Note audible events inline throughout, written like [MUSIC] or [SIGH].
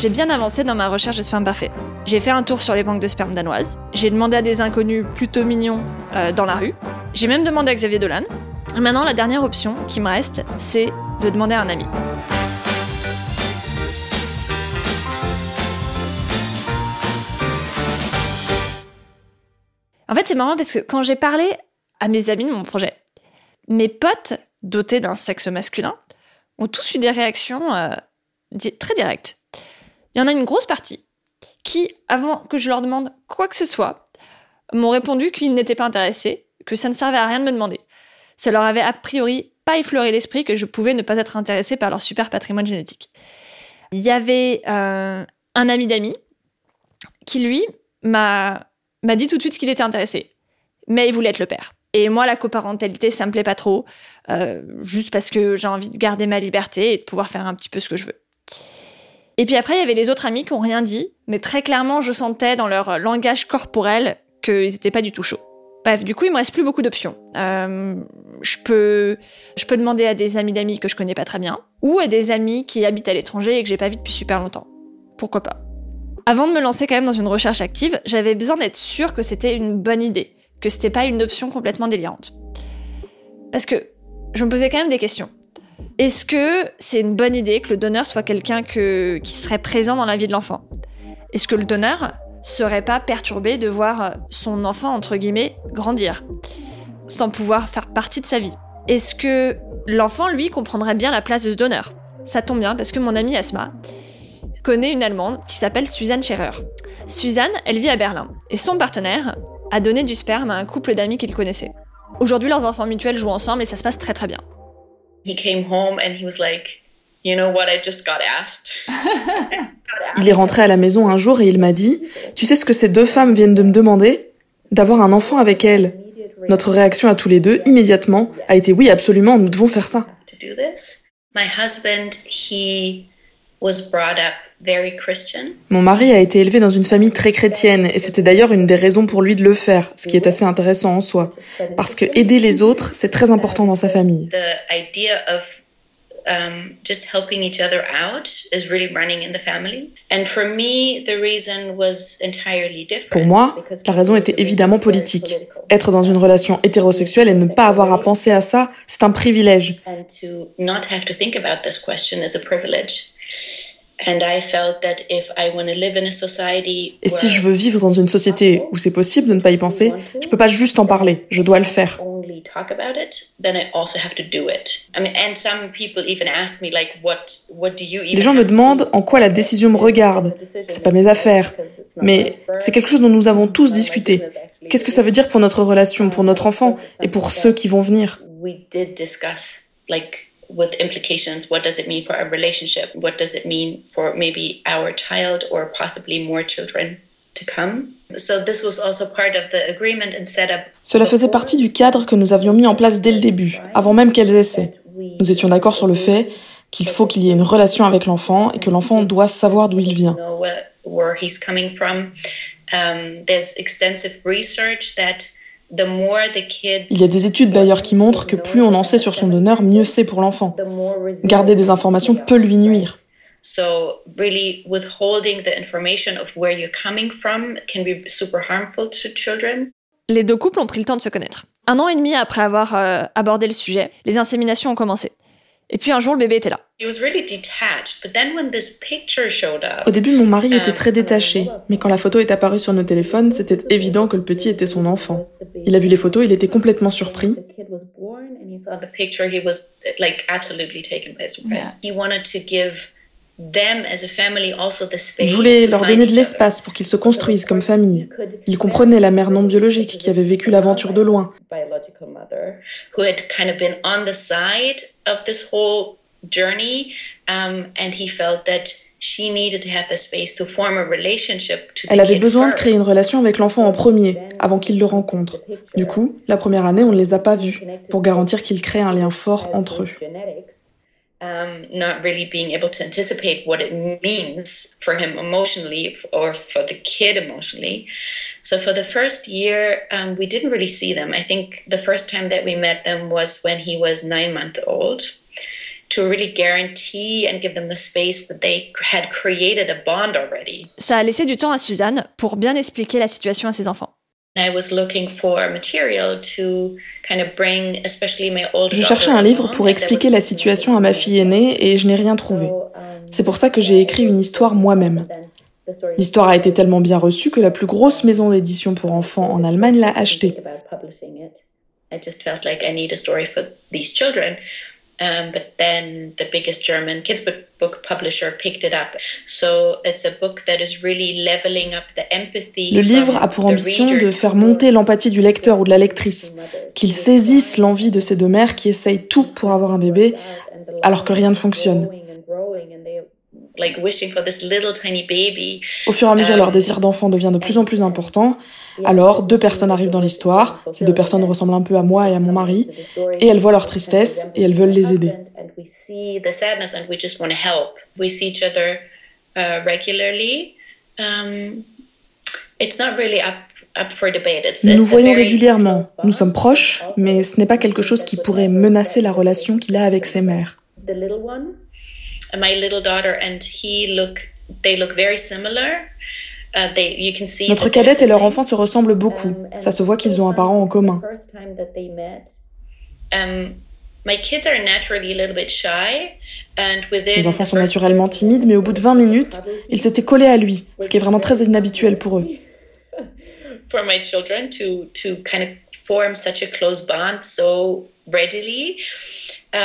J'ai bien avancé dans ma recherche de sperme parfait. J'ai fait un tour sur les banques de sperme danoises. J'ai demandé à des inconnus plutôt mignons euh, dans la rue. J'ai même demandé à Xavier Dolan. Maintenant, la dernière option qui me reste, c'est de demander à un ami. En fait, c'est marrant parce que quand j'ai parlé à mes amis de mon projet, mes potes dotés d'un sexe masculin ont tous eu des réactions euh, très directes. Il y en a une grosse partie qui, avant que je leur demande quoi que ce soit, m'ont répondu qu'ils n'étaient pas intéressés, que ça ne servait à rien de me demander. Ça leur avait a priori pas effleuré l'esprit que je pouvais ne pas être intéressée par leur super patrimoine génétique. Il y avait euh, un ami d'amis qui, lui, m'a dit tout de suite qu'il était intéressé, mais il voulait être le père. Et moi, la coparentalité, ça me plaît pas trop, euh, juste parce que j'ai envie de garder ma liberté et de pouvoir faire un petit peu ce que je veux. Et puis après, il y avait les autres amis qui ont rien dit, mais très clairement, je sentais dans leur langage corporel qu'ils étaient pas du tout chauds. Bref, du coup, il me reste plus beaucoup d'options. Euh, je peux, je peux demander à des amis d'amis que je connais pas très bien, ou à des amis qui habitent à l'étranger et que j'ai pas vu depuis super longtemps. Pourquoi pas Avant de me lancer quand même dans une recherche active, j'avais besoin d'être sûre que c'était une bonne idée, que c'était pas une option complètement délirante. Parce que je me posais quand même des questions. Est-ce que c'est une bonne idée que le donneur soit quelqu'un que, qui serait présent dans la vie de l'enfant? Est-ce que le donneur serait pas perturbé de voir son enfant, entre guillemets, grandir, sans pouvoir faire partie de sa vie? Est-ce que l'enfant, lui, comprendrait bien la place de ce donneur? Ça tombe bien parce que mon amie Asma connaît une Allemande qui s'appelle Suzanne Scherer. Suzanne, elle vit à Berlin, et son partenaire a donné du sperme à un couple d'amis qu'il connaissait. Aujourd'hui, leurs enfants mutuels jouent ensemble et ça se passe très très bien. Il est rentré à la maison un jour et il m'a dit Tu sais ce que ces deux femmes viennent de me demander? D'avoir un enfant avec elles. Notre réaction à tous les deux, immédiatement, a été Oui, absolument, nous devons faire ça. My husband, he Mon mari a été élevé dans une famille très chrétienne et c'était d'ailleurs une des raisons pour lui de le faire, ce qui est assez intéressant en soi. Parce que aider les autres, c'est très important dans sa famille. The idea of just helping each other out is really running in the family. And for me, the reason was entirely different. Pour moi, la raison était évidemment politique. Être dans une relation hétérosexuelle et ne pas avoir à penser à ça, c'est un privilège. Et si je veux vivre dans une société où c'est possible de ne pas y penser, je peux pas juste en parler, je dois le faire. only talk about it, then I also have to do it. I mean, and some people even ask me like, what, what do you even Les gens me demandent en quoi la décision me regarde. C'est pas mes affaires. Mais c'est quelque chose dont nous avons tous discuté. Qu'est-ce que ça veut dire pour notre relation, pour notre enfant et pour ceux qui vont venir? With implications. What does it mean for our relationship? What does it mean for maybe our child or possibly more children to come? So this was also part of the agreement and setup. Cela faisait partie du cadre que nous avions mis en place dès le début, avant même qu'elles essaient. Nous étions d'accord sur le fait qu'il faut qu'il y ait une relation avec l'enfant et que l'enfant doit savoir d'où il vient. where he's coming from. Um, there's extensive research that the more the kid, Il y a des études d'ailleurs qui montrent que plus on en sait sur son donneur, mieux c'est pour l'enfant. the more resilient Garder des informations peut lui nuire. So really withholding the information of where you're coming from can be super harmful to children. Les deux couples ont pris le temps de se connaître. Un an et demi après avoir euh, abordé le sujet, les inséminations ont commencé. Et puis un jour, le bébé était là. He was really detached, but then when this picture showed up, Au début, mon mari était très détaché, mais quand la photo est apparue sur nos téléphones, c'était évident que le petit était son enfant. Il a vu les photos, il était complètement surpris. the Il voulait leur donner de l'espace pour qu'ils se construisent comme famille. Il comprenait la mère non biologique qui avait vécu l'aventure de loin. Elle avait besoin de créer une relation avec l'enfant en premier, avant qu'il le rencontre. Du coup, la première année, on ne les a pas vus, pour garantir qu'ils créent un lien fort entre eux. Um, not really being able to anticipate what it means for him emotionally or for the kid emotionally. So for the first year, um, we didn't really see them. I think the first time that we met them was when he was nine months old. To really guarantee and give them the space that they had created a bond already. Ça a laissé du temps à Suzanne pour bien expliquer la situation à ses enfants. Je cherchais un livre pour expliquer la situation à ma fille aînée et je n'ai rien trouvé. C'est pour ça que j'ai écrit une histoire moi-même. L'histoire a été tellement bien reçue que la plus grosse maison d'édition pour enfants en Allemagne l'a achetée. Um, but then the biggest German kids book publisher picked it up. So it's a book that is really leveling up the empathy. Le livre a pour ambition de faire monter l'empathie du lecteur ou de la lectrice, qu'il saisisse l'envie de ces deux mères qui essayent tout pour avoir un bébé alors que rien ne fonctionne. Au fur et à mesure, leur um, désir d'enfant devient de plus en plus important. Alors, deux personnes arrivent dans l'histoire. Ces deux personnes ressemblent un peu à moi et à mon mari. Et elles voient leur tristesse et elles veulent les aider. Nous nous voyons régulièrement. Nous sommes proches, mais ce n'est pas quelque chose qui pourrait menacer la relation qu'il a avec ses mères. Notre cadette et leur enfant se ressemblent beaucoup. Um, Ça se voit qu'ils ont un parent en commun. Um, Les enfants sont naturellement timides, mais au bout de 20 minutes, ils s'étaient collés à lui, ce qui est vraiment très inhabituel pour eux. To.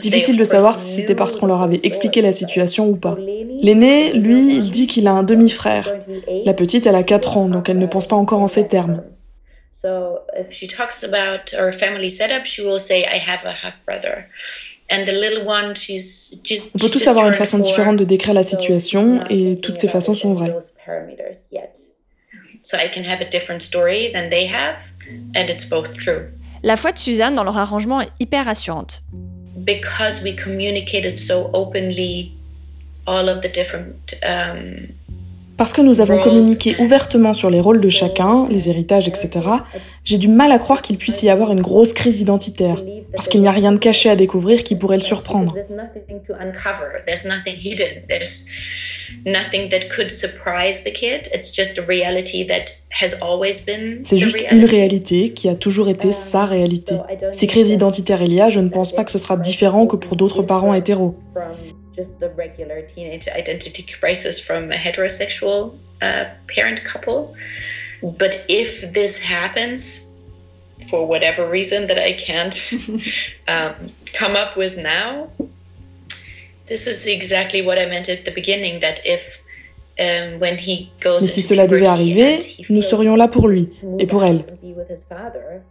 Difficile de savoir si c'était parce qu'on leur avait expliqué la situation ou pas. L'aîné, lui, il dit qu'il a un demi-frère. La petite, elle a 4 ans, donc elle ne pense pas encore en ces termes. On peut tous avoir une façon différente de décrire la situation et toutes ces façons sont vraies. So I can have a different story than they have, and it's both true. La foi de Suzanne dans leur arrangement est hyper rassurante. Because we communicated so openly all of the different um, parce que nous avons communiqué ouvertement sur les rôles de chacun, les héritages, etc., j'ai du mal à croire qu'il puisse y avoir une grosse crise identitaire, parce qu'il n'y a rien de caché à découvrir qui pourrait le surprendre. C'est juste une réalité qui a toujours été sa réalité. Si crise identitaire il y a, je ne pense pas que ce sera différent que pour d'autres parents hétéros. Just the regular teenage identity crisis from a heterosexual uh, parent couple. But if this happens, for whatever reason that I can't [LAUGHS] um, come up with now, this is exactly what I meant at the beginning that if um, when he goes Mais si cela devait arriver, nous serions là pour lui et pour elle.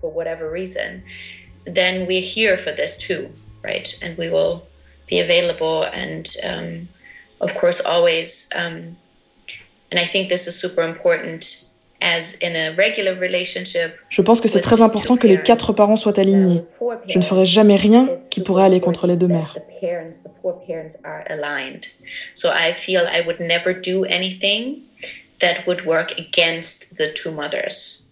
For whatever reason, then we're here for this too, right? And we will be available and um, of course always um, and i think this is super important as in a regular relationship je pense que c'est très important que les quatre parents soient alignés. Je ne ferai jamais rien qui pourrait aller contre les deux mères. so i feel i would never do anything that would work against the two mothers.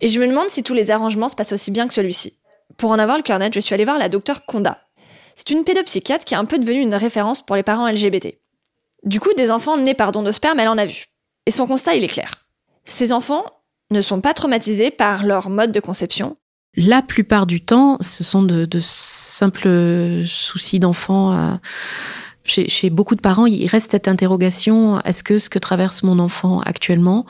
Et je me demande si tous les arrangements se passent aussi bien que celui-ci. Pour en avoir le cœur net, je suis allée voir la docteure Konda, c'est une pédopsychiatre qui est un peu devenue une référence pour les parents LGBT. Du coup, des enfants nés par don de sperme, elle en a vu. Et son constat, il est clair. Ces enfants ne sont pas traumatisés par leur mode de conception. La plupart du temps, ce sont de, simples soucis d'enfants chez, beaucoup de parents, il reste cette interrogation est-ce que ce que traverse mon enfant actuellement,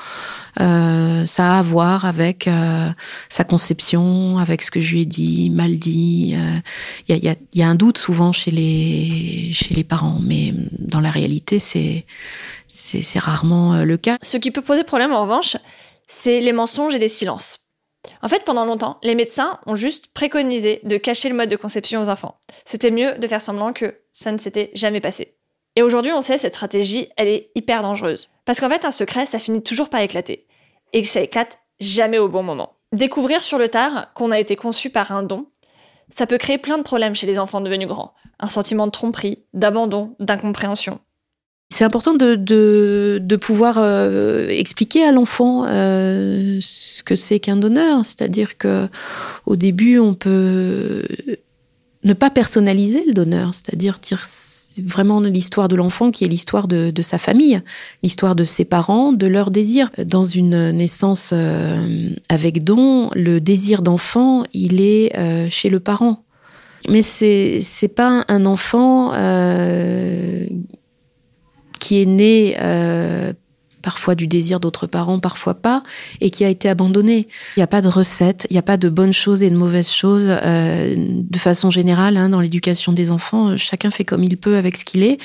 euh, ça a à voir avec euh, sa conception, avec ce que je lui ai dit, mal dit Il y, a, y, a, un doute souvent chez les, chez les parents, mais dans la réalité, c'est, c'est rarement le cas. Ce qui peut poser problème, en revanche, c'est les mensonges et les silences. En fait, pendant longtemps, les médecins ont juste préconisé de cacher le mode de conception aux enfants. C'était mieux de faire semblant que ça ne s'était jamais passé. Et aujourd'hui, on sait, cette stratégie, elle est hyper dangereuse. Parce qu'en fait, un secret, ça finit toujours par éclater. Et que ça éclate jamais au bon moment. Découvrir sur le tard qu'on a été conçu par un don, ça peut créer plein de problèmes chez les enfants devenus grands. Un sentiment de tromperie, d'abandon, d'incompréhension. C'est important de, pouvoir euh, expliquer à l'enfant euh, ce que c'est qu'un donneur. C'est-à-dire que au début, on peut ne pas personnaliser le donneur, c'est-à-dire dire vraiment l'histoire de l'enfant qui est l'histoire de, sa famille, l'histoire de ses parents, de leurs désirs. Dans une naissance euh, avec don, le désir d'enfant, il est chez le parent. Mais c'est c'est pas un enfant qui est né euh, parfois du désir d'autres parents, parfois pas, et qui a été abandonné. Il n'y a pas de recette, il n'y a pas de bonnes choses et de mauvaises choses. Euh, de façon générale, hein, dans l'éducation des enfants, chacun fait comme il peut avec ce qu'il est.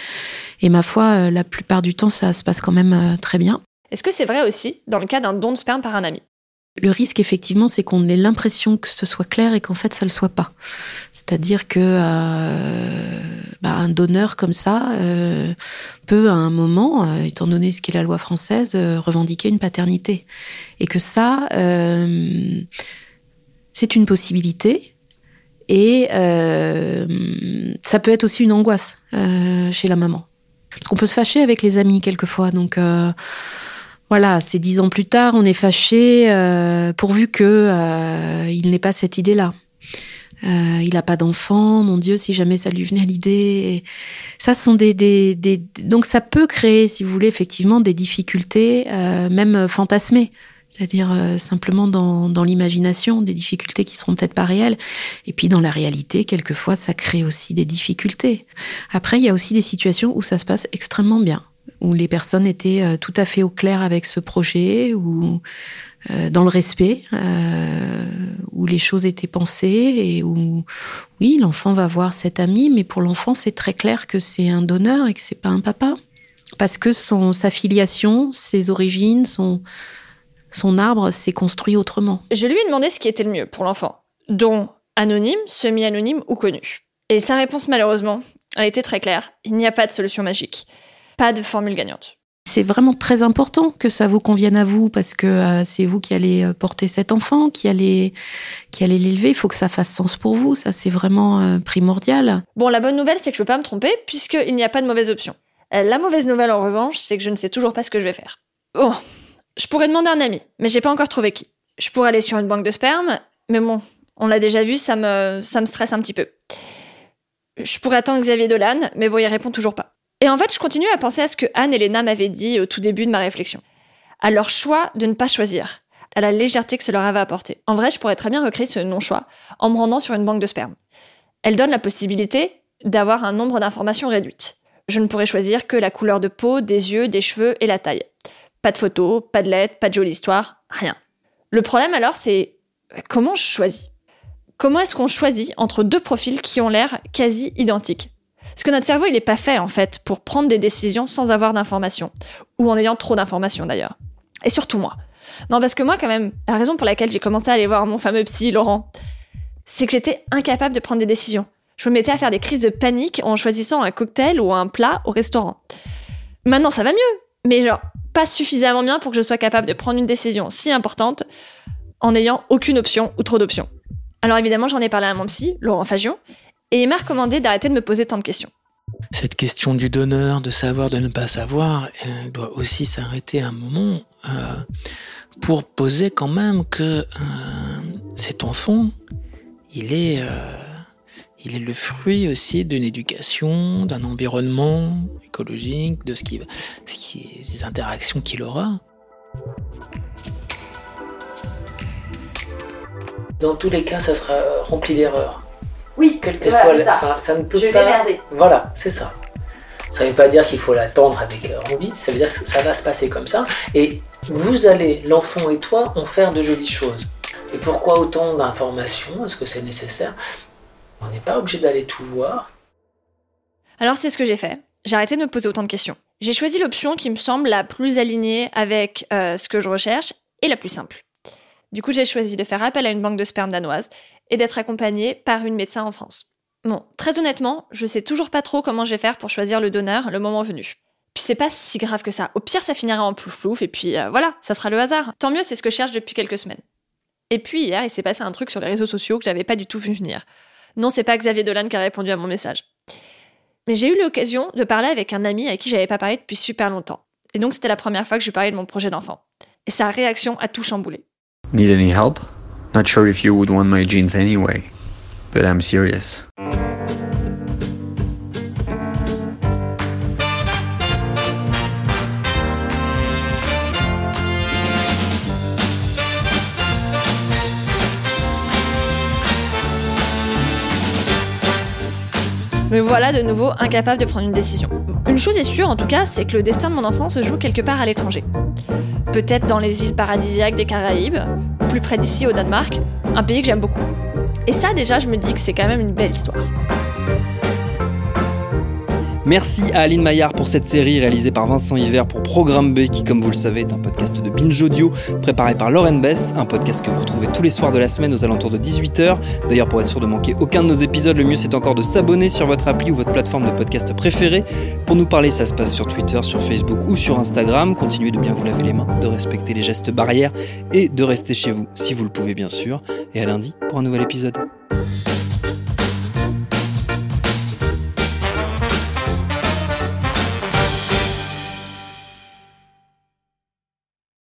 Et ma foi, euh, la plupart du temps, ça se passe quand même très bien. Est-ce que c'est vrai aussi dans le cas d'un don de sperme par un ami? Le risque, effectivement, c'est qu'on ait l'impression que ce soit clair et qu'en fait, ça ne le soit pas. C'est-à-dire que euh, bah, un donneur comme ça euh, peut, à un moment, euh, étant donné ce qu'est la loi française, revendiquer une paternité. Et que ça, c'est une possibilité. Et ça peut être aussi une angoisse chez la maman. Parce qu'on peut se fâcher avec les amis quelquefois. Donc voilà, c'est dix ans plus tard, on est fâché, euh, pourvu que euh, il n'ait pas cette idée-là. Euh, il n'a pas d'enfant, mon Dieu, si jamais ça lui venait à l'idée. Ça sont des, des, des, donc ça peut créer, si vous voulez, effectivement des difficultés, même fantasmées. C'est-à-dire simplement dans, dans l'imagination, des difficultés qui seront peut-être pas réelles. Et puis dans la réalité, quelquefois, ça crée aussi des difficultés. Après, il y a aussi des situations où ça se passe extrêmement bien où les personnes étaient euh, tout à fait au clair avec ce projet, ou euh, dans le respect, euh, où les choses étaient pensées et où, oui, l'enfant va voir cet ami, mais pour l'enfant, c'est très clair que c'est un donneur et que c'est pas un papa. Parce que son, sa filiation, ses origines, son, son arbre s'est construit autrement. Je lui ai demandé ce qui était le mieux pour l'enfant, dont anonyme, semi-anonyme ou connu. Et sa réponse, malheureusement, a été très claire. Il n'y a pas de solution magique pas de formule gagnante. C'est vraiment très important que ça vous convienne à vous parce que euh, c'est vous qui allez euh, porter cet enfant, qui allez, l'élever. Il faut que ça fasse sens pour vous. Ça, c'est vraiment euh, primordial. Bon, la bonne nouvelle, c'est que je peux pas me tromper puisqu'il n'y a pas de mauvaise option. la mauvaise nouvelle, en revanche, c'est que je ne sais toujours pas ce que je vais faire. Bon, je pourrais demander un ami, mais j'ai pas encore trouvé qui. Je pourrais aller sur une banque de sperme, mais bon, on l'a déjà vu, ça me, ça stresse un petit peu. Je pourrais attendre Xavier Dolan, mais bon, il répond toujours pas. Et en fait, je continue à penser à ce que Anne et Léna m'avaient dit au tout début de ma réflexion. À leur choix de ne pas choisir, à la légèreté que cela avait apporté. En vrai, je pourrais très bien recréer ce non-choix en me rendant sur une banque de sperme. Elle donne la possibilité d'avoir un nombre d'informations réduites. Je ne pourrais choisir que la couleur de peau, des yeux, des cheveux et la taille. Pas de photos, pas de lettres, pas de jolie histoire, rien. Le problème alors, c'est comment je choisis? Comment est-ce qu'on choisit entre deux profils qui ont l'air quasi identiques? Parce que notre cerveau, il n'est pas fait, en fait, pour prendre des décisions sans avoir d'informations. Ou en ayant trop d'informations, d'ailleurs. Et surtout moi. Non, parce que moi, quand même, la raison pour laquelle j'ai commencé à aller voir mon fameux psy, Laurent, c'est que j'étais incapable de prendre des décisions. Je me mettais à faire des crises de panique en choisissant un cocktail ou un plat au restaurant. Maintenant, ça va mieux. Mais genre, pas suffisamment bien pour que je sois capable de prendre une décision si importante en n'ayant aucune option ou trop d'options. Alors évidemment, j'en ai parlé à mon psy, Laurent Fagion, et il m'a recommandé d'arrêter de me poser tant de questions. Cette question du donneur, de savoir, de ne pas savoir, elle doit aussi s'arrêter un moment euh, pour poser quand même que euh, cet enfant, il est, euh, il est le fruit aussi d'une éducation, d'un environnement écologique, de ce qui, ce qui, des interactions qu'il aura. Dans tous les cas, ça sera rempli d'erreurs. Oui, quelle que soit ça. ça. ne peut je pas. Vais merder. Voilà, c'est ça. Ça ne veut pas dire qu'il faut l'attendre avec euh, envie, ça veut dire que ça va se passer comme ça. Et vous allez, l'enfant et toi, en faire de jolies choses. Et pourquoi autant d'informations? Est-ce que c'est nécessaire? On n'est pas obligé d'aller tout voir. Alors c'est ce que j'ai fait. J'ai arrêté de me poser autant de questions. J'ai choisi l'option qui me semble la plus alignée avec euh, ce que je recherche et la plus simple. Du coup, j'ai choisi de faire appel à une banque de sperme danoise et d'être accompagnée par une médecin en France. Bon, très honnêtement, je sais toujours pas trop comment je vais faire pour choisir le donneur le moment venu. Puis c'est pas si grave que ça. Au pire, ça finira en plouf plouf et puis euh, voilà, ça sera le hasard. Tant mieux, c'est ce que je cherche depuis quelques semaines. Et puis hier, il s'est passé un truc sur les réseaux sociaux que j'avais pas du tout vu venir. Non, c'est pas Xavier Dolan qui a répondu à mon message. Mais j'ai eu l'occasion de parler avec un ami avec qui j'avais pas parlé depuis super longtemps. Et donc c'était la première fois que je parlais de mon projet d'enfant. Et sa réaction a tout chamboulé. Need any help? Not sure if you would want my jeans anyway, but I'm serious. Me voilà de nouveau incapable de prendre une décision. Une chose est sûre en tout cas, c'est que le destin de mon enfant se joue quelque part à l'étranger. Peut-être dans les îles paradisiaques des Caraïbes, plus près d'ici au Danemark, un pays que j'aime beaucoup. Et ça déjà, je me dis que c'est quand même une belle histoire. Merci à Aline Maillard pour cette série réalisée par Vincent Hiver pour Programme B, qui, comme vous le savez, est un podcast de binge audio préparé par Lauren Bess, un podcast que vous retrouvez tous les soirs de la semaine aux alentours de 18h. D'ailleurs, pour être sûr de manquer aucun de nos épisodes, le mieux c'est encore de s'abonner sur votre appli ou votre plateforme de podcast préférée. Pour nous parler, ça se passe sur Twitter, sur Facebook ou sur Instagram. Continuez de bien vous laver les mains, de respecter les gestes barrières et de rester chez vous si vous le pouvez, bien sûr. Et à lundi pour un nouvel épisode.